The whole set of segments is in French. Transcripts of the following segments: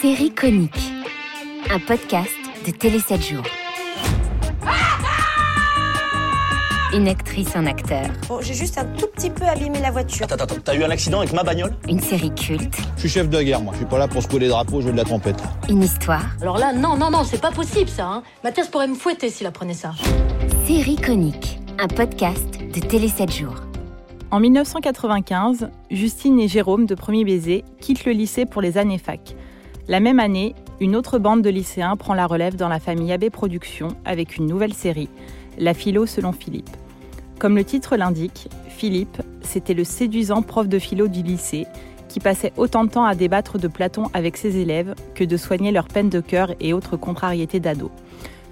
Série conique, un podcast de Télé 7 jours. Une actrice, un acteur, Bon, j'ai juste un tout petit peu abîmé la voiture. Attends, attends, t'as eu un accident avec ma bagnole? Une série culte, Je suis chef de guerre, moi. Je suis pas là pour secouer les drapeaux, jouer de la trompette. une histoire. Alors là, non, non, non, c'est pas possible ça. Hein. Mathias pourrait me fouetter s'il apprenait ça. Série conique, un podcast de Télé 7 jours. En 1995, Justine et Jérôme de Premier Baiser quittent le lycée pour les années fac. La même année, une autre bande de lycéens prend la relève dans la famille AB Productions avec une nouvelle série, La philo selon Philippe. Comme le titre l'indique, Philippe, c'était le séduisant prof de philo du lycée qui passait autant de temps à débattre de Platon avec ses élèves que de soigner leurs peines de cœur et autres contrariétés d'ado.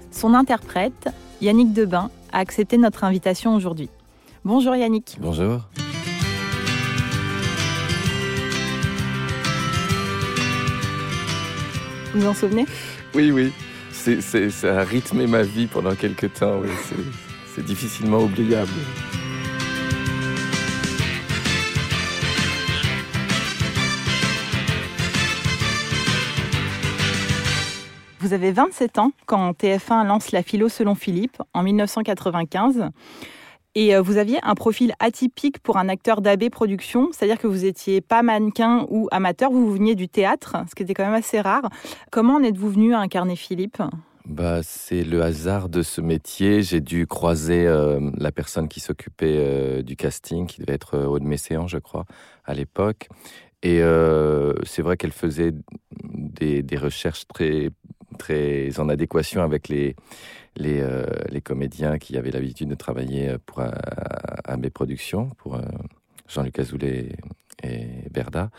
Son interprète, Yannick Debain, a accepté notre invitation aujourd'hui. Bonjour Yannick. Bonjour. Vous vous en souvenez? Oui, oui. C'est, c'est- ça a rythmé ma vie pendant quelques temps. oui. C'est, c'est difficilement oubliable. Vous avez 27 ans quand TF1 lance La philo selon Philippe en 1995. Et euh, vous aviez un profil atypique pour un acteur d'AB Productions, c'est-à-dire que vous étiez pas mannequin ou amateur, vous veniez du théâtre, ce qui était quand même assez rare. Comment en êtes-vous venu à incarner Philippe? Bah, c'est le hasard de ce métier. J'ai dû croiser euh, la personne qui s'occupait euh, du casting, qui devait être Aude Messéan, je crois, à l'époque. Et c'est vrai qu'elle faisait des recherches très, très en adéquation avec les, euh, les comédiens qui avaient l'habitude de travailler euh, pour euh, AB Productions, pour Jean-Luc Azoulay et Berda.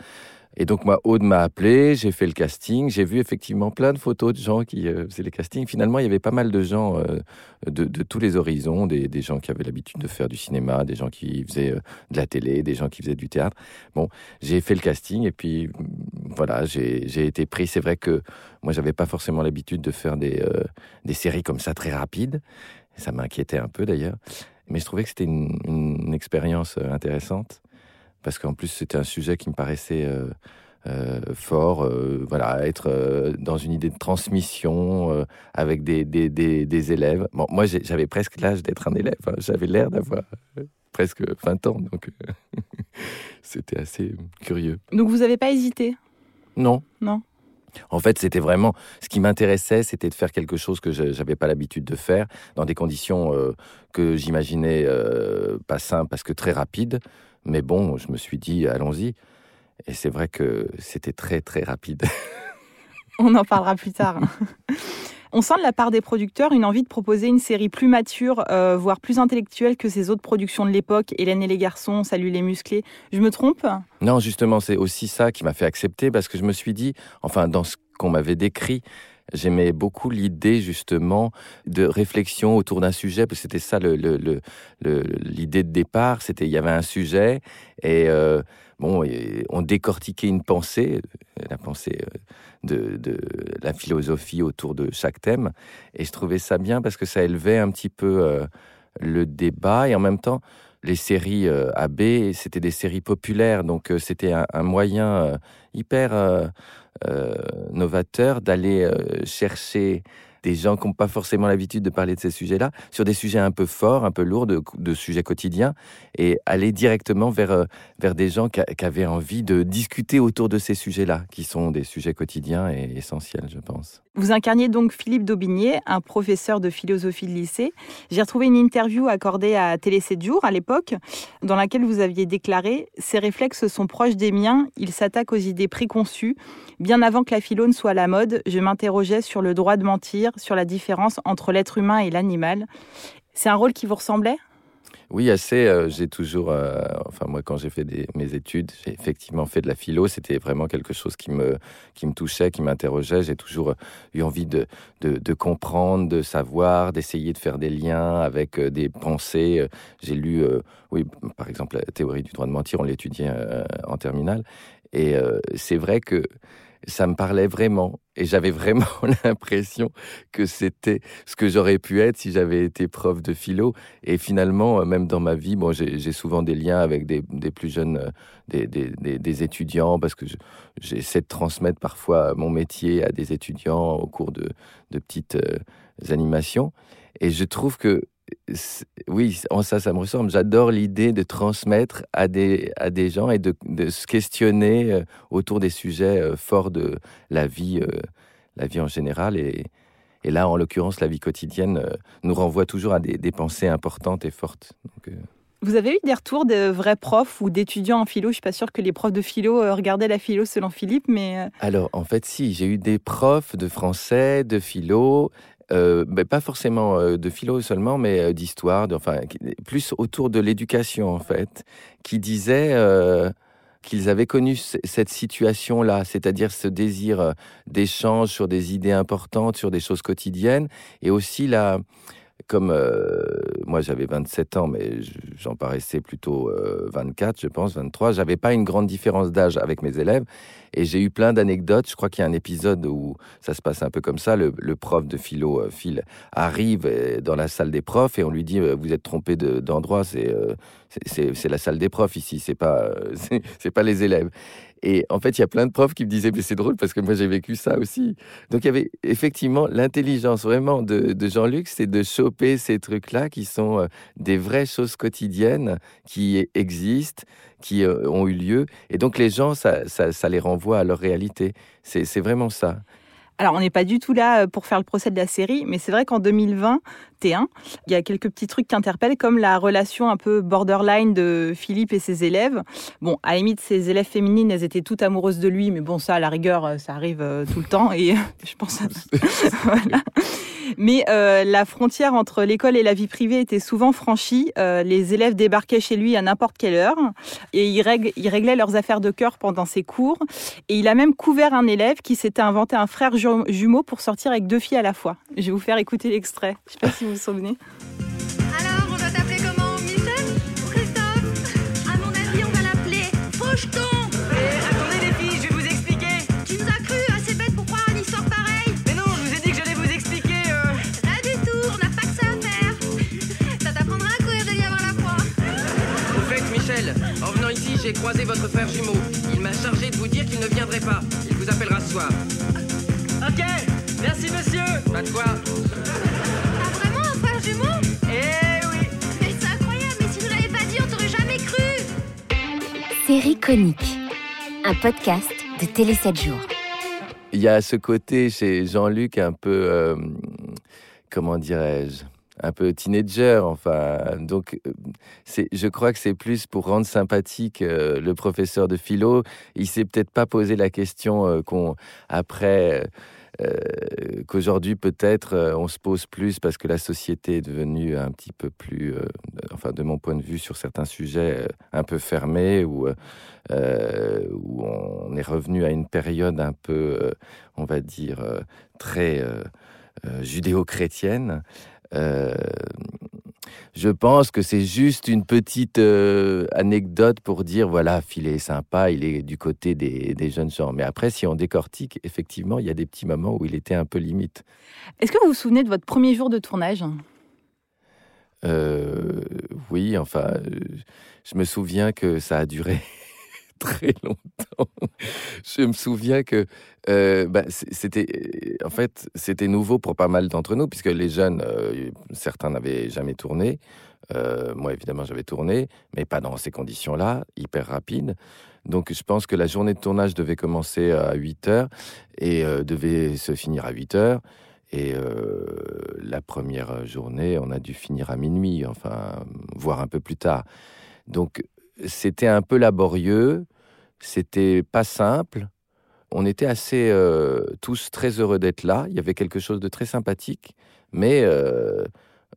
Et donc, moi, Aude m'a appelé, j'ai fait le casting, j'ai vu effectivement plein de photos de gens qui euh, faisaient les castings. Finalement, il y avait pas mal de gens euh, de, tous les horizons, des, gens qui avaient l'habitude de faire du cinéma, des gens qui faisaient euh, de la télé, des gens qui faisaient du théâtre. Bon, j'ai fait le casting et puis mm, voilà, j'ai été pris. C'est vrai que moi, j'avais pas forcément l'habitude de faire des, euh, des séries comme ça très rapides. Ça m'inquiétait un peu d'ailleurs. Mais je trouvais que c'était une, expérience intéressante parce qu'en plus c'était un sujet qui me paraissait euh, euh, fort, euh, voilà, être euh, dans une idée de transmission avec des, des, des, des élèves. Bon, moi j'avais presque l'âge d'être un élève, hein. j'avais l'air d'avoir presque 20 ans, donc c'était assez curieux. Donc vous n'avez pas hésité? Non. Non. En fait, c'était vraiment ce qui m'intéressait, c'était de faire quelque chose que je n'avais pas l'habitude de faire dans des conditions que j'imaginais pas simples parce que très rapides. Mais bon, je me suis dit, allons-y. Et c'est vrai que c'était très très rapide. On en parlera plus tard. On sent de la part des producteurs une envie de proposer une série plus mature, euh, voire plus intellectuelle que ces autres productions de l'époque, Hélène et les garçons, Salut les musclés. Je me trompe? Non, justement, c'est aussi ça qui m'a fait accepter parce que je me suis dit, enfin, dans ce qu'on m'avait décrit, j'aimais beaucoup l'idée justement de réflexion autour d'un sujet, parce que c'était ça le, le- le- l'idée de départ. C'était il y avait un sujet et euh, bon, on décortiquait une pensée, la pensée euh, de, de la philosophie autour de chaque thème, et je trouvais ça bien parce que ça élevait un petit peu euh, le débat et en même temps les séries euh, AB, c'était des séries populaires, donc euh, c'était un, moyen euh, hyper novateur d'aller chercher des gens qui n'ont pas forcément l'habitude de parler de ces sujets-là, sur des sujets un peu forts, un peu lourds, de, sujets quotidiens, et aller directement vers, euh, vers des gens qui, avaient envie de discuter autour de ces sujets-là, qui sont des sujets quotidiens et essentiels, je pense. Vous incarniez donc Philippe Daubigné, un professeur de philosophie de lycée. J'ai retrouvé une interview accordée à Télé 7 jours à l'époque, dans laquelle vous aviez déclaré Ces réflexes sont proches des miens, ils s'attaquent aux idées préconçues. Bien avant que la philo ne soit à la mode, je m'interrogeais sur le droit de mentir, sur la différence entre l'être humain et l'animal. C'est un rôle qui vous ressemblait? Oui, assez. euh, j'ai toujours, euh, enfin moi, quand j'ai fait mes études, j'ai effectivement fait de la philo. C'était vraiment quelque chose qui me, qui me touchait, qui m'interrogeait. J'ai toujours euh, eu envie de, de, comprendre, de savoir, d'essayer de faire des liens avec des pensées. J'ai lu, oui, par exemple, la théorie du droit de mentir. On l'étudiait en terminale, et c'est vrai que ça me parlait vraiment. Et j'avais vraiment l'impression que c'était ce que j'aurais pu être si j'avais été prof de philo. Et finalement, euh, même dans ma vie, bon, j'ai souvent des liens avec des, plus jeunes, euh, des, étudiants, parce que je- j'essaie de transmettre parfois mon métier à des étudiants au cours de, petites euh, animations. Et je trouve que, oui, en ça, ça me ressemble. J'adore l'idée de transmettre à des, à des gens et de, de se questionner euh, autour des sujets euh, forts de la vie, euh, la vie en général. Et, et là, en l'occurrence, la vie quotidienne nous renvoie toujours à des, des pensées importantes et fortes. Donc, euh, Vous avez eu des retours de vrais profs ou d'étudiants en philo? Je suis pas sûre que les profs de philo regardaient la philo selon Philippe, mais Alors, en fait, si, j'ai eu des profs de français, de philo, euh, ben, pas forcément euh, de philo seulement, mais euh, d'histoire, enfin, plus autour de l'éducation, en fait, qui disaient euh, qu'ils avaient connu cette situation-là, c'est-à-dire ce désir d'échange sur des idées importantes, sur des choses quotidiennes, et aussi la comme euh, moi j'avais 27 ans, mais j'en paraissais plutôt euh, 24, je pense, 23, j'avais pas une grande différence d'âge avec mes élèves. Et j'ai eu plein d'anecdotes. Je crois qu'il y a un épisode où ça se passe un peu comme ça. Le, prof de philo, euh, Phil, arrive euh, dans la salle des profs et on lui dit Vous êtes trompé de- d'endroit, c'est la salle des profs ici, c'est pas, c'est pas les élèves. Et en fait, il y a plein de profs qui me disaient Mais c'est drôle parce que moi j'ai vécu ça aussi. Donc il y avait effectivement l'intelligence vraiment de, Jean-Luc, c'est de choper ces trucs-là qui sont euh, des vraies choses quotidiennes qui existent, qui euh, ont eu lieu. Et donc les gens, ça, ça, les renvoie à leur réalité. C'est vraiment ça. alors on n'est pas du tout là euh, pour faire le procès de la série, mais c'est vrai qu'en 2021, il y a quelques petits trucs qui interpellent, comme la relation un peu borderline de Philippe et ses élèves. Bon, à limite, ses élèves féminines, elles étaient toutes amoureuses de lui, mais bon, ça, à la rigueur, euh, ça arrive euh, tout le temps, et je pense à... voilà. Mais euh, la frontière entre l'école et la vie privée était souvent franchie. Euh, les élèves débarquaient chez lui à n'importe quelle heure et ils, règle- ils réglaient leurs affaires de cœur pendant ses cours. Et il a même couvert un élève qui s'était inventé un frère ju- jumeau pour sortir avec deux filles à la fois. Je vais vous faire écouter l'extrait. Je sais pas si vous vous souvenez. Alors, on doit t'appeler comment Michel ou Christophe? À mon avis, on va l'appeler Faucheton attendez les filles, je vais vous expliquer Tu nous as cru assez bête pour croire à une histoire pareille? Mais non, je vous ai dit que j'allais vous expliquer euh... Pas du tout, on n'a pas que ça à faire Ça t'apprendra à courir de avoir la foi Au fait, Michel, en venant ici, j'ai croisé votre frère jumeau. Il m'a chargé de vous dire qu'il ne viendrait pas. Il vous appellera ce soir. Ok, merci monsieur Pas de quoi Série conique, un podcast de Télé 7 jours. Il y a ce côté chez Jean-Luc un peu, euh, comment dirais-je, un peu teenager, enfin. Donc, euh, je crois que c'est plus pour rendre sympathique euh, le professeur de philo. Il s'est peut-être pas posé la question qu'on, après, euh, qu'aujourd'hui peut-être euh, on se pose plus parce que la société est devenue un petit peu plus, euh, enfin, de mon point de vue sur certains sujets, un peu fermée euh, où on est revenu à une période un peu, on va dire, très judéo-chrétienne. Je pense que c'est juste une petite euh, anecdote pour dire voilà, Phil est sympa, il est du côté des, des jeunes gens. Mais après, si on décortique, effectivement, il y a des petits moments où il était un peu limite. Est-ce que vous vous souvenez de votre premier jour de tournage? Euh, oui, enfin, euh, je me souviens que ça a duré très longtemps. Je me souviens que euh, bah, c'était, euh, en fait, c'était nouveau pour pas mal d'entre nous, puisque les jeunes, euh, certains n'avaient jamais tourné. Moi, évidemment, j'avais tourné, mais pas dans ces conditions-là, hyper rapide. Donc, je pense que la journée de tournage devait commencer à 8 heures et devait se finir à 8 heures. Et la première journée, on a dû finir à minuit, enfin, voire un peu plus tard. Donc, c'était un peu laborieux, c'était pas simple. On était assez euh, tous très heureux d'être là. Il y avait quelque chose de très sympathique, mais euh,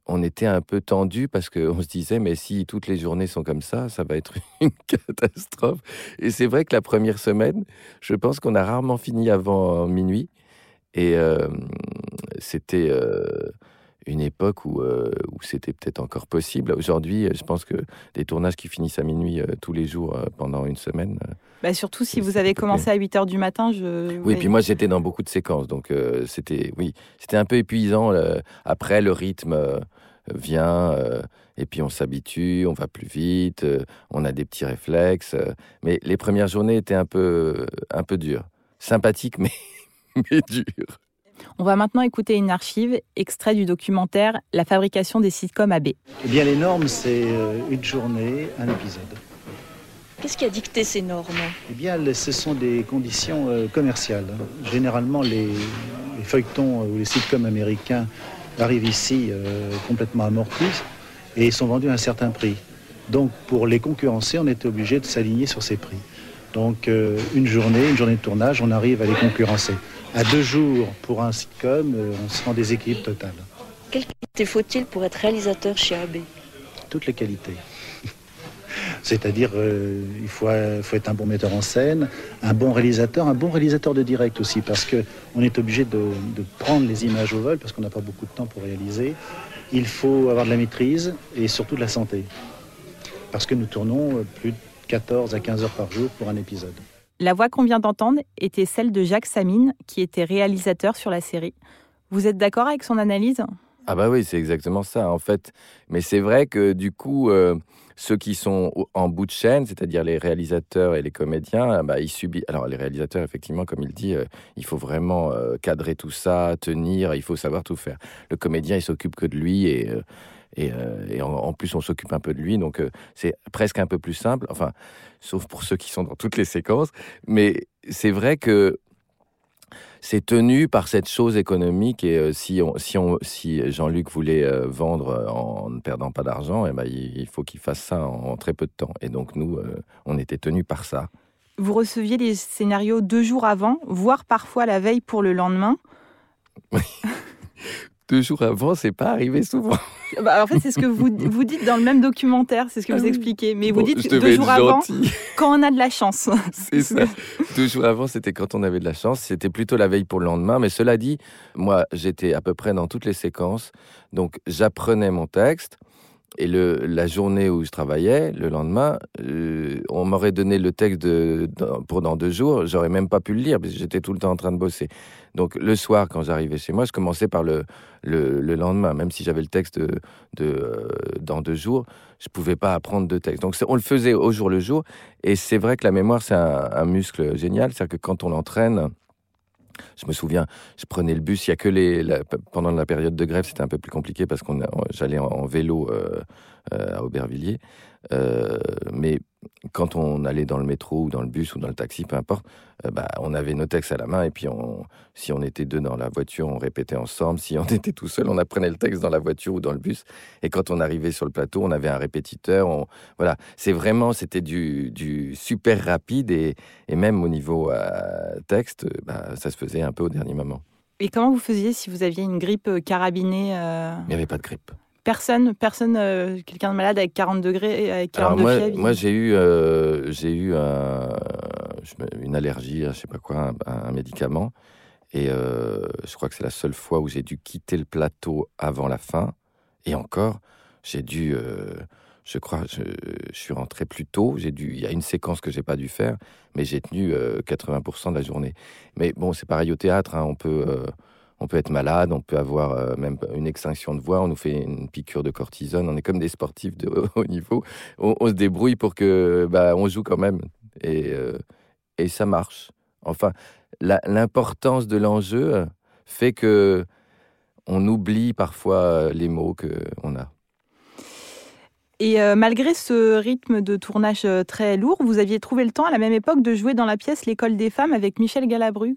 on était un peu tendu parce qu'on se disait, mais si toutes les journées sont comme ça, ça va être une catastrophe. Et c'est vrai que la première semaine, je pense qu'on a rarement fini avant minuit. Et euh, c'était une époque où, euh, où c'était peut-être encore possible. Aujourd'hui, je pense que des tournages qui finissent à minuit tous les jours pendant une semaine. Bah surtout si vous avez commencé à 8 heures du matin. Je... Oui, puis moi j'étais dans beaucoup de séquences, donc c'était oui, c'était un peu épuisant. après, le rythme vient, et puis on s'habitue, on va plus vite, on a des petits réflexes. mais les premières journées étaient un peu, un peu dures. Sympathiques, mais mais dur. On va maintenant écouter une archive, extrait du documentaire La fabrication des sitcoms AB. Eh bien, les normes, c'est euh, une journée, un épisode. Qu'est-ce qui a dicté ces normes? Eh bien, ce sont des conditions euh, commerciales. Généralement, les, feuilletons ou les sitcoms américains arrivent ici euh, complètement amortis et sont vendus à un certain prix. Donc, pour les concurrencer, on était obligé de s'aligner sur ces prix. Donc, une journée, une journée de tournage, on arrive à les concurrencer à deux jours pour un sitcom, euh, on se rend des équipes totales. Quelles qualités faut-il pour être réalisateur chez AB Toutes les qualités. C'est-à-dire, euh, il faut, faut, être un bon metteur en scène, un bon réalisateur, un bon réalisateur de direct aussi, parce qu'on est obligé de, de, prendre les images au vol, parce qu'on n'a pas beaucoup de temps pour réaliser. Il faut avoir de la maîtrise et surtout de la santé, parce que nous tournons euh, plus de 14 à 15 heures par jour pour un épisode. La voix qu'on vient d'entendre était celle de Jacques Samine, qui était réalisateur sur la série. Vous êtes d'accord avec son analyse? Ah bah oui, c'est exactement ça en fait. Mais c'est vrai que du coup, euh, ceux qui sont en bout de chaîne, c'est-à-dire les réalisateurs et les comédiens, bah, ils subissent. Alors les réalisateurs, effectivement, comme il dit, euh, il faut vraiment euh, cadrer tout ça, tenir, il faut savoir tout faire. Le comédien, il s'occupe que de lui et et, en, plus on s'occupe un peu de lui, donc c'est presque un peu plus simple. Enfin, sauf pour ceux qui sont dans toutes les séquences. Mais c'est vrai que c'est tenu par cette chose économique et euh, si, si, si Jean-Luc voulait euh, vendre euh, en ne perdant pas d'argent, eh ben, il, faut qu'il fasse ça en, très peu de temps. Et donc nous, on était tenus par ça. Vous receviez les scénarios deux jours avant, voire parfois la veille pour le lendemain? Oui deux jours avant, c'est pas arrivé souvent. Bah, en fait, c'est ce que vous, vous dites dans le même documentaire, c'est ce que vous ah expliquez. Mais vous dites deux jours avant, quand on a de la chance. C'est ça. deux jours avant, c'était quand on avait de la chance. C'était plutôt la veille pour le lendemain. Mais cela dit, moi, j'étais à peu près dans toutes les séquences. Donc, j'apprenais mon texte. Et le, la journée où je travaillais, le lendemain, euh, on m'aurait donné le texte de, pour dans deux jours, j'aurais même pas pu le lire parce que j'étais tout le temps en train de bosser. Donc le soir, quand j'arrivais chez moi, je commençais par le, le, lendemain, même si j'avais le texte de, euh, dans deux jours, je pouvais pas apprendre de texte. Donc on le faisait au jour le jour. Et c'est vrai que la mémoire, c'est un, un muscle génial, c'est-à-dire que quand on l'entraîne, je me souviens, je prenais le bus. Il y a que les pendant la période de grève, c'était un peu plus compliqué parce qu'on j'allais en, vélo euh, euh, à Aubervilliers. Euh, mais quand on allait dans le métro ou dans le bus ou dans le taxi, peu importe, euh, bah, on avait nos textes à la main et puis on, si on était deux dans la voiture, on répétait ensemble. Si on était tout seul, on apprenait le texte dans la voiture ou dans le bus. Et quand on arrivait sur le plateau, on avait un répétiteur. On, voilà, c'est vraiment, c'était du, du, super rapide et, et, même au niveau euh, texte, bah, ça se faisait un peu au dernier moment. Et comment vous faisiez si vous aviez une grippe carabinée Il n'y avait pas de grippe. Personne, personne, euh, quelqu'un de malade avec 40 degrés, avec 40 moi, Moi, j'ai eu, euh, j'ai eu une allergie, je sais pas quoi, un, un et euh, je crois que c'est la seule fois où j'ai dû quitter le plateau avant la fin. Et encore, j'ai dû, je crois, je, je, suis rentré plus tôt. J'ai dû, il y a une séquence que j'ai pas dû faire, mais j'ai tenu 80% de la journée. Mais bon, c'est pareil au théâtre, hein, on peut on peut être malade, on peut avoir euh, même une extinction de voix, on nous fait une piqûre de cortisone, on est comme des sportifs de haut niveau, on, se débrouille pour que bah, on joue quand même et, euh, ça marche. Enfin, l'importance de l'enjeu fait que on oublie parfois les mots qu'on a. Et euh, malgré ce rythme de tournage très lourd, vous aviez trouvé le temps à la même époque de jouer dans la pièce L'école des femmes avec Michel Galabru?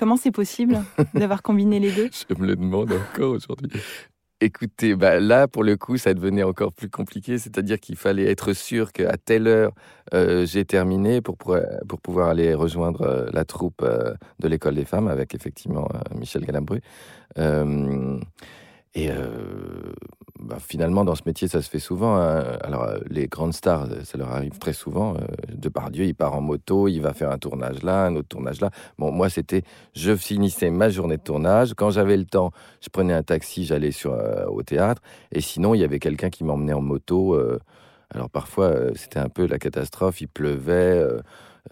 Comment c'est possible d'avoir combiné les deux Je me le demande encore aujourd'hui. Écoutez, bah là, pour le coup, ça devenait encore plus compliqué. C'est-à-dire qu'il fallait être sûr qu'à telle heure, euh, j'ai terminé pour, pour, pouvoir aller rejoindre euh, la troupe euh, de l'école des femmes avec effectivement Michel Galambru. Et euh, bah, finalement, dans ce métier, ça se fait souvent. hein. Alors, euh, les grandes stars, euh, ça leur arrive très souvent. Euh, Depardieu, il part en moto, il va faire un tournage là, un autre tournage là. Bon, moi, c'était, je finissais ma journée de tournage. Quand j'avais le temps, je prenais un taxi, j'allais sur au théâtre. Et sinon, il y avait quelqu'un qui m'emmenait en moto. alors parfois, c'était un peu la catastrophe. Il pleuvait.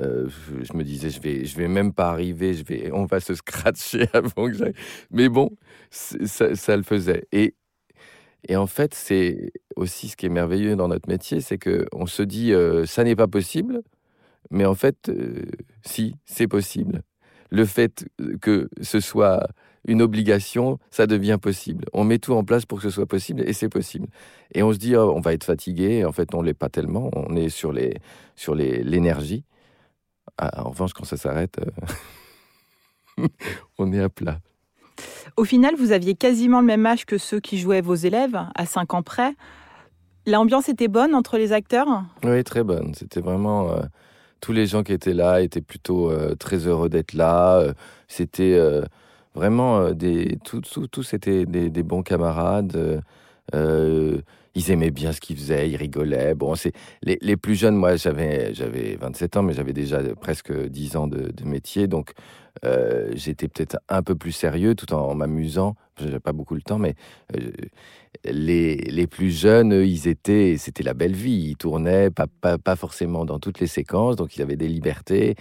Euh, je, me disais, je vais, je vais même pas arriver. Je vais, on va se scratcher avant que j'aille. Mais bon, ça, le faisait. Et et en fait, c'est aussi ce qui est merveilleux dans notre métier, c'est que on se dit, euh, ça n'est pas possible, mais en fait, euh, si, c'est possible. Le fait que ce soit une obligation, ça devient possible. On met tout en place pour que ce soit possible et c'est possible. Et on se dit, oh, on va être fatigué. En fait, on l'est pas tellement. On est sur les sur l'énergie. Ah, en revanche, quand ça s'arrête, euh, on est à plat. Au final, vous aviez quasiment le même âge que ceux qui jouaient vos élèves, à 5 ans près. L'ambiance était bonne entre les acteurs? Oui, très bonne. C'était vraiment. euh, tous les gens qui étaient là étaient plutôt euh, très heureux d'être là. C'était vraiment des. Tous, étaient des, des bons camarades. Ils aimaient bien ce qu'ils faisaient, ils rigolaient. Bon, c'est les, les plus jeunes, moi, j'avais j'avais 27 ans, mais j'avais déjà presque 10 ans de, métier, donc euh, j'étais peut-être un peu plus sérieux, tout en, m'amusant. J'avais pas beaucoup le temps, mais euh, les, les plus jeunes, eux, ils étaient, c'était la belle vie. Ils tournaient, pas, pas, pas forcément dans toutes les séquences, donc ils avaient des libertés.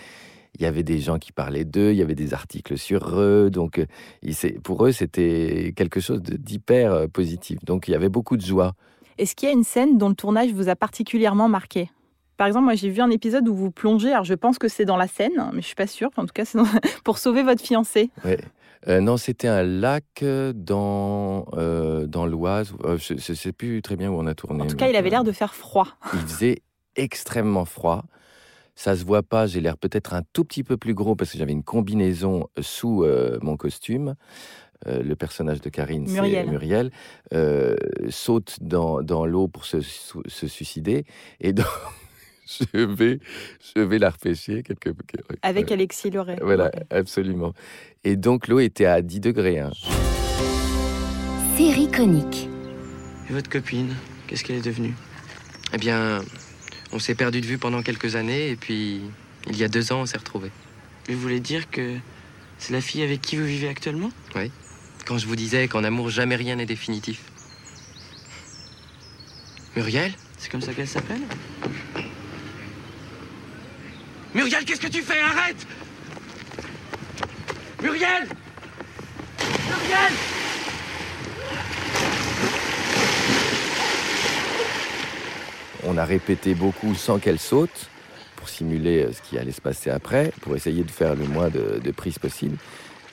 Il y avait des gens qui parlaient d'eux, il y avait des articles sur eux, donc euh, pour eux, c'était quelque chose d'hyper positif. Donc il y avait beaucoup de joie. Est-ce qu'il y a une scène dont le tournage vous a particulièrement marqué? Par exemple, moi j'ai vu un épisode où vous plongez, alors je pense que c'est dans la Seine, mais je suis pas sûre, en tout cas c'est dans- pour sauver votre fiancé. Ouais. Euh, non, c'était un lac euh, dans, euh, dans l'Oise. Euh, je ne sais plus très bien où on a tourné. En tout cas, il avait l'air de faire froid. Il faisait extrêmement froid. Ça se voit pas, j'ai l'air peut-être un tout petit peu plus gros parce que j'avais une combinaison sous mon costume. Euh, le personnage de Karine, c'est Muriel. Muriel, euh, saute dans, dans l'eau pour se, se suicider. Et donc, je vais, je vais la repêcher quelque Avec Alexis Loret. Voilà, absolument. Et donc, l'eau était à 10 degrés. hein. Série conique. Et votre copine, qu'est-ce qu'elle est devenue? Eh bien, on s'est perdu de vue pendant quelques années et puis il y a deux ans, on s'est retrouvés. Vous voulez dire que c'est la fille avec qui vous vivez actuellement? Oui. Quand je vous disais qu'en amour, jamais rien n'est définitif. Muriel C'est comme ça qu'elle s'appelle Muriel, qu'est-ce que tu fais? Arrête Muriel Muriel On a répété beaucoup sans qu'elle saute pour simuler euh, ce qui allait se passer après, pour essayer de faire le moins de, prises possible.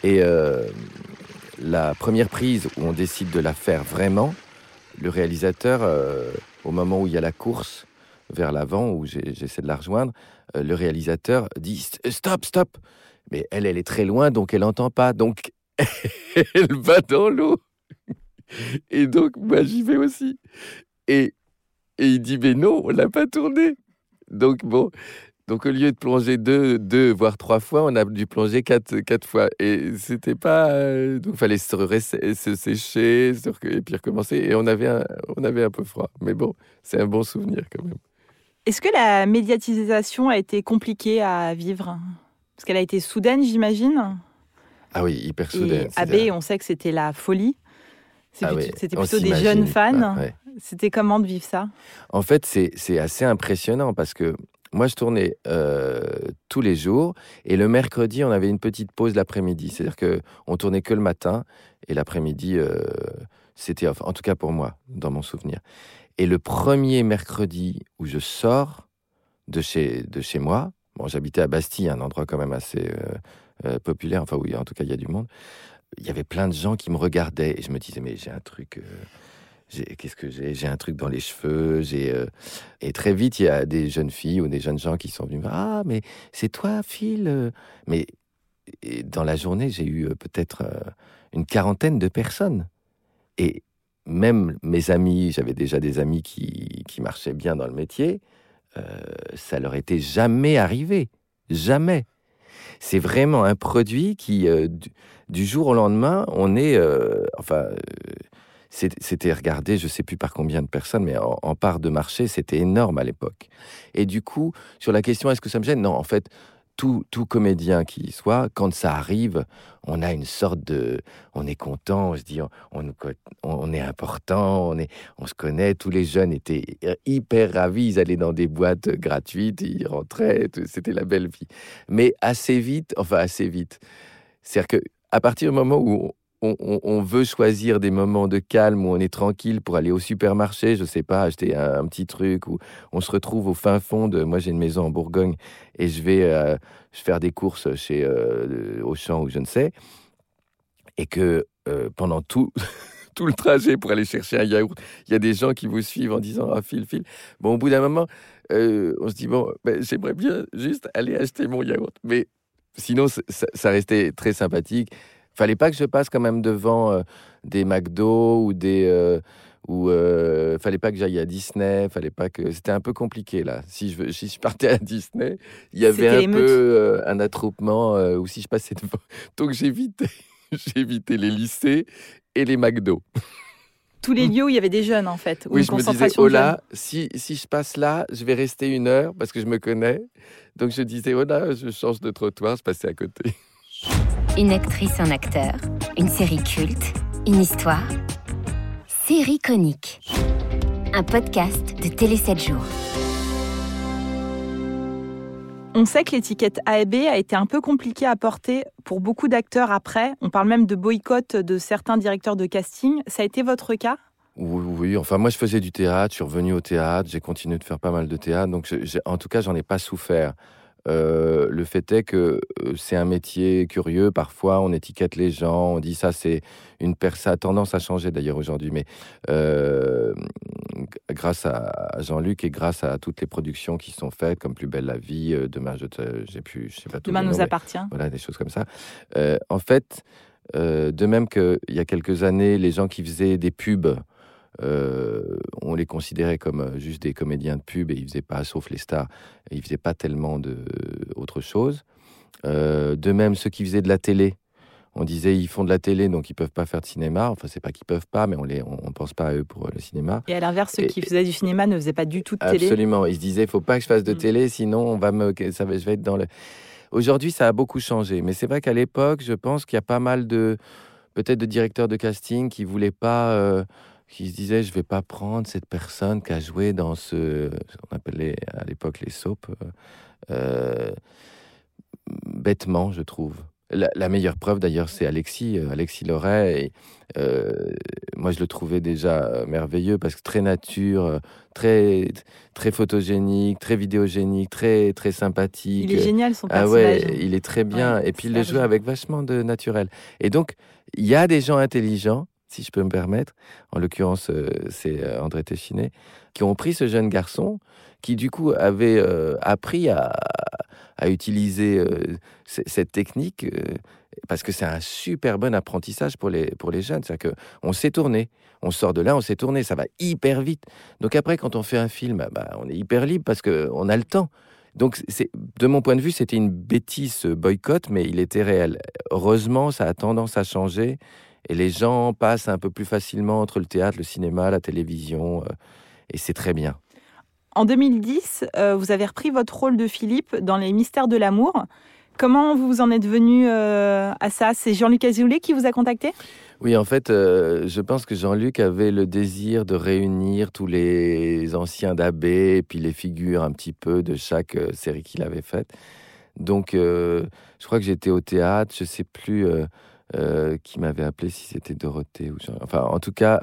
Et euh, la première prise où on décide de la faire vraiment, le réalisateur, euh, au moment où il y a la course vers l'avant, où j'essaie de la rejoindre, euh, le réalisateur dit St- stop, stop. Mais elle, elle est très loin, donc elle n'entend pas. Donc elle va dans l'eau. Et donc, moi, j'y vais aussi. Et, et il dit, mais non, on l'a pas tourné. Donc, bon, donc au lieu de plonger deux, deux voire trois fois, on a dû plonger quatre, quatre fois. Et c'était pas. euh, donc, il fallait se, se sécher, se et puis recommencer. Et on avait, un, on avait un peu froid. Mais bon, c'est un bon souvenir quand même. Est-ce que la médiatisation a été compliquée à vivre? Parce qu'elle a été soudaine, j'imagine. Ah oui, hyper Et soudain. AB, on sait que c'était la folie. C'est Ah plutôt- oui, C'était plutôt des jeunes fans. ouais. C'était comment de vivre ça? En fait, c'est assez impressionnant parce que moi, je tournais euh, tous les jours et le mercredi, on avait une petite pause l'après-midi. C'est-à-dire que on tournait que le matin et l'après-midi, euh, C'était off, en tout cas pour moi, dans mon souvenir. Et le premier mercredi où je sors de chez, de chez moi, bon, j'habitais à Bastille, un endroit quand même assez euh, populaire, enfin oui, en tout cas, il y a du monde. Il y avait plein de gens qui me regardaient et je me disais, mais j'ai un truc. Qu'est-ce que j'ai? J'ai un truc dans les cheveux. J'ai euh, et très vite il y a des jeunes filles ou des jeunes gens qui sont venus me dire ah mais c'est toi Phil euh? Mais dans la journée j'ai eu euh, peut-être une quarantaine de personnes et même mes amis, j'avais déjà des amis qui, marchaient bien dans le métier, euh, ça leur était jamais arrivé, jamais. C'est vraiment un produit qui, du, jour au lendemain, on est, enfin, c'était regardé, je sais plus par combien de personnes, mais en, part de marché, c'était énorme à l'époque. Et du coup, sur la question, est-ce que ça me gêne? Non, en fait, tout, tout comédien qui soit, quand ça arrive, on a une sorte de, on est content, on se dit, on, on, est important, on est, on se connaît. Tous les jeunes étaient hyper ravis, ils allaient dans des boîtes gratuites, ils rentraient, c'était la belle vie. Mais assez vite, enfin assez vite, c'est-à-dire que à partir du moment où on, veut choisir des moments de calme où on est tranquille pour aller au supermarché, je sais pas, acheter un, petit truc, ou on se retrouve au fin fond de. Moi, j'ai une maison en Bourgogne et je vais euh, faire des courses chez euh, Auchan ou je ne sais, et que euh, pendant tout. Tout le trajet pour aller chercher un yaourt, il y a des gens qui vous suivent en disant Ah, file, file. Bon, au bout d'un moment, euh, on se dit Bon, ben, j'aimerais bien juste aller acheter mon yaourt. Mais sinon, ça, ça restait très sympathique. Fallait pas que je passe quand même devant euh, des McDo ou des. euh, ou euh, fallait pas que j'aille à Disney, fallait pas que c'était un peu compliqué là. Si je si je partais à Disney, il y avait un peu un attroupement ou si je passais devant. Donc j'évitais j'évitais les lycées et les McDo. Tous les lieux où il y avait des jeunes, en fait. ou Oui, une je me disais, oh là, si, si je passe là, je vais rester une heure parce que je me connais. Donc je disais, oh là, je change de trottoir, je passais à côté. Une actrice, un acteur, une série culte, une histoire. Série conique. Un podcast de Télé 7 jours. On sait que l'étiquette A et B a été un peu compliquée à porter pour beaucoup d'acteurs après. On parle même de boycott de certains directeurs de casting. Ça a été votre cas? Oui, oui, enfin moi je faisais du théâtre, je suis revenu au théâtre, j'ai continué de faire pas mal de théâtre, donc je- en tout cas j'en ai pas souffert. Euh, le fait est que c'est un métier curieux, parfois on étiquette les gens, on dit ça c'est une personne, ça a tendance à changer d'ailleurs aujourd'hui, mais euh, grâce à Jean-Luc et grâce à toutes les productions qui sont faites, comme Plus belle la vie, Demain je j'ai plus, je sais pas tous Demain les nous mais appartient. voilà, des choses comme ça. Euh, en fait, de même qu'il y a quelques années, les gens qui faisaient des pubs, euh, on les considérait comme euh, juste des comédiens de pub et ils faisaient pas, sauf les stars, ils faisaient pas tellement de autre chose. Euh, de même, ceux qui faisaient de la télé, on disait ils font de la télé donc ils peuvent pas faire de cinéma. Enfin, c'est pas qu'ils peuvent pas, mais on les, on, on pense pas à eux pour euh, le cinéma. Et à l'inverse, ceux Et- qui faisaient du cinéma ne faisaient pas du tout de télé. Absolument. Ils se disaient, faut pas que je fasse de Mm. télé, sinon on va me, ça va, je vais être dans le. Aujourd'hui, ça a beaucoup changé, mais c'est vrai qu'à l'époque, je pense qu'il y a pas mal de, peut-être de directeurs de casting qui voulaient pas, euh, qui se disaient, je vais pas prendre cette personne qui a joué dans ce, qu'on appelait à l'époque les soaps, euh, euh, bêtement, je trouve. La, la meilleure preuve d'ailleurs, c'est Alexis, euh, Alexis Loret. et, euh, moi, je le trouvais déjà merveilleux parce que très nature, très très photogénique, très vidéogénique, très très sympathique. Il est génial son Ah personnage. ouais, il est très bien. Ouais, et puis il le bien. avec vachement de naturel. Et donc, il y a des gens intelligents, si je peux me permettre, en l'occurrence, euh, c'est euh, André Téchiné, qui ont pris ce jeune garçon, qui du coup avait euh, appris à, utiliser cette technique, parce que c'est un super bon apprentissage pour les, pour les jeunes. C'est-à-dire qu'on sait tourner, on sort de là, on sait tourner, ça va hyper vite. Donc après, quand on fait un film, bah, on est hyper libre parce qu'on a le temps. Donc, de mon point de vue, c'était une bêtise ce boycott, mais il était réel. Heureusement, ça a tendance à changer et les gens passent un peu plus facilement entre le théâtre, le cinéma, la télévision, euh, et c'est très bien. En 2010, euh, vous avez repris votre rôle de Philippe dans Les Mystères de l'amour. Comment vous en êtes venu euh, à ça? C'est Jean-Luc Azoulay qui vous a contacté? Oui, en fait, je pense que Jean-Luc avait le désir de réunir tous les anciens d'abbé et puis les figures un petit peu de chaque série qu'il avait faite. Donc, je crois que j'étais au théâtre, je sais plus, euh, qui m'avait appelé si c'était Dorothée ou enfin en tout cas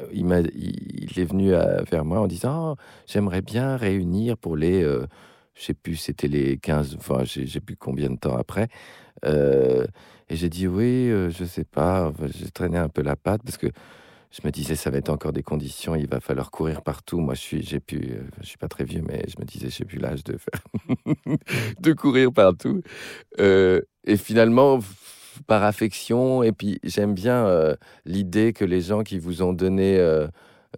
euh, il m'a il, est venu vers moi en disant Oh, j'aimerais bien réunir pour les euh, je sais plus c'était les 15 enfin j'ai j'ai plus combien de temps après Euh, et j'ai dit oui je sais pas j'ai traîné un peu la patte parce que je me disais ça va être encore des conditions il va falloir courir partout. Moi je suis j'ai pu je suis pas très vieux mais je me disais j'ai plus l'âge de faire de courir partout. Et finalement par affection et puis j'aime bien l'idée que les gens qui vous ont donné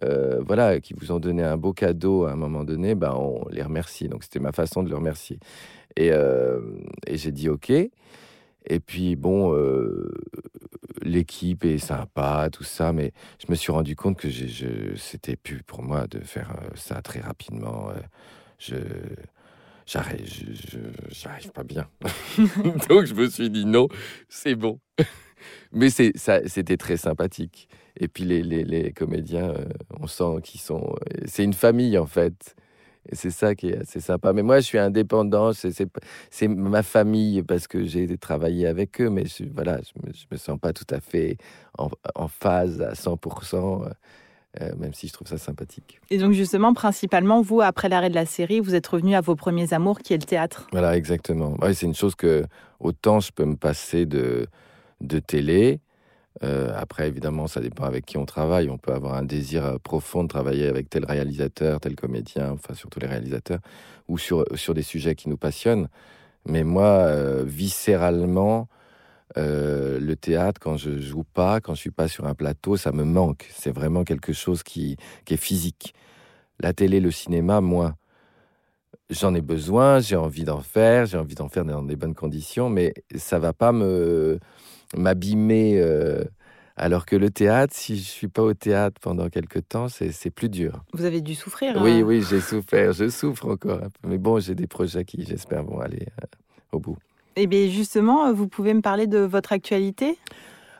voilà qui vous ont donné un beau cadeau à un moment donné ben on les remercie. Donc c'était ma façon de le remercier. Et, j'ai dit ok. Et puis bon l'équipe est sympa tout ça mais je me suis rendu compte que je, c'était plus pour moi de faire ça très rapidement je j'arrive pas bien. Donc je me suis dit non c'est bon. Mais c'était très sympathique. Et puis les, les, les comédiens euh, on sent qu'ils sont euh, c'est une famille en fait. C'est ça qui est assez sympa. Mais moi je suis indépendant c'est ma famille parce que j'ai travaillé avec eux mais je, voilà je me, me sens pas tout à fait en, en phase à 100% euh, même si je trouve ça sympathique Et donc justement, principalement, vous, après l'arrêt de la série, vous êtes revenu à vos premiers amours, qui est le théâtre. Voilà, exactement. Ouais, c'est une chose que autant je peux me passer de, de télé. Euh, après, évidemment, ça dépend avec qui on travaille. On peut avoir un désir euh, profond de travailler avec tel réalisateur, tel comédien, enfin surtout les réalisateurs, ou sur, sur des sujets qui nous passionnent. Mais moi, euh, viscéralement, euh, le théâtre, quand je joue pas, quand je suis pas sur un plateau, ça me manque. C'est vraiment quelque chose qui, qui est physique. La télé, le cinéma, moins. J'en ai besoin, j'ai envie d'en faire, j'ai envie d'en faire dans des bonnes conditions, mais ça va pas me m'abîmer. euh, alors que le théâtre, si je suis pas au théâtre pendant quelques temps, c'est c'est plus dur. Vous avez dû souffrir. Oui, hein. oui, j'ai souffert, je souffre encore un peu. Mais bon, j'ai des projets qui, j'espère, vont aller euh, au bout. Et bien justement, vous pouvez me parler de votre actualité?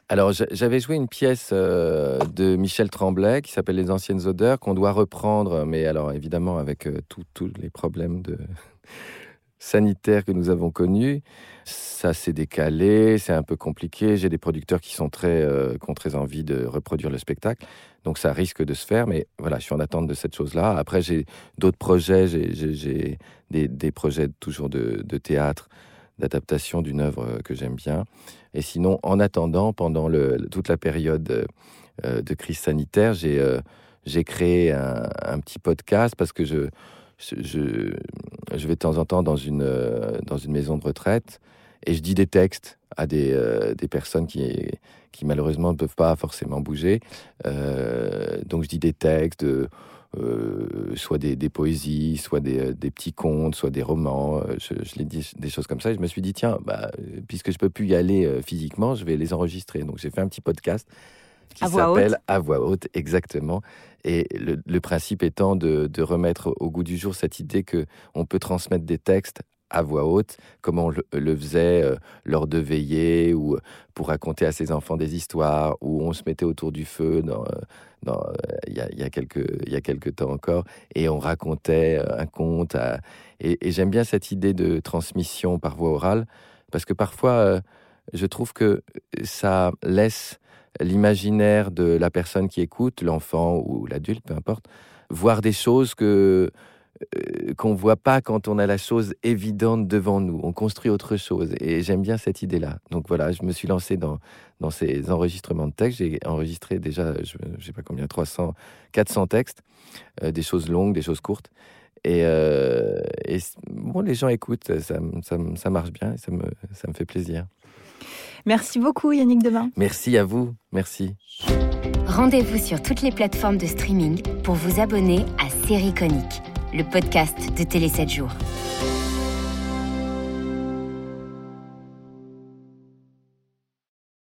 Alors, j'a- j'avais joué une pièce euh, de Michel Tremblay qui s'appelle Les Anciennes Odeurs, qu'on doit reprendre, mais alors évidemment avec euh, tous les problèmes sanitaires que nous avons connus. Ça s'est décalé, c'est un peu compliqué. J'ai des producteurs qui sont très, euh, qui ont très envie de reproduire le spectacle. Donc ça risque de se faire, mais voilà, je suis en attente de cette chose-là. Après, j'ai d'autres projets, j'ai- des, projets toujours de théâtre, d'adaptation d'une œuvre euh, que j'aime bien. Et sinon, en attendant, pendant toute la période euh, de crise sanitaire, j'ai euh, créé un, petit podcast parce que je, je, vais de temps en temps dans une, dans une maison de retraite et je dis des textes à des, des personnes qui, qui malheureusement ne peuvent pas forcément bouger. Donc je dis des textes, euh, soit des, des poésies, soit des, euh, des petits contes, soit des romans. Euh, Je, je les dis des choses comme ça. Et je me suis dit, tiens, bah, puisque je peux plus y aller physiquement, je vais les enregistrer. Donc j'ai fait un petit podcast qui À s'appelle À voix haute, exactement. Et le, le principe étant de, de remettre au goût du jour cette idée que on peut transmettre des textes à voix haute, comme on le, faisait euh, lors de veillées ou euh, pour raconter à ses enfants des histoires, où on se mettait autour du feu il y, a, quelques, temps encore, et on racontait euh, un conte. et et j'aime bien cette idée de transmission par voie orale, parce que parfois, je trouve que ça laisse l'imaginaire de la personne qui écoute, l'enfant ou l'adulte, peu importe, voir des choses que euh, qu'on voit pas quand on a la chose évidente devant nous. On construit autre chose. Et j'aime bien cette idée-là. Donc voilà, je me suis lancé dans, dans ces enregistrements de textes. J'ai enregistré déjà, je ne sais pas combien, 300, 400 textes, euh, des choses longues, des choses courtes. Et, euh, et bon, les gens écoutent, ça, ça, ça marche bien et ça me, ça me fait plaisir. Merci beaucoup Yannick Demain. Merci à vous. Merci. Rendez-vous sur toutes les plateformes de streaming pour vous abonner à Série Conique, le podcast de Télé 7 jours.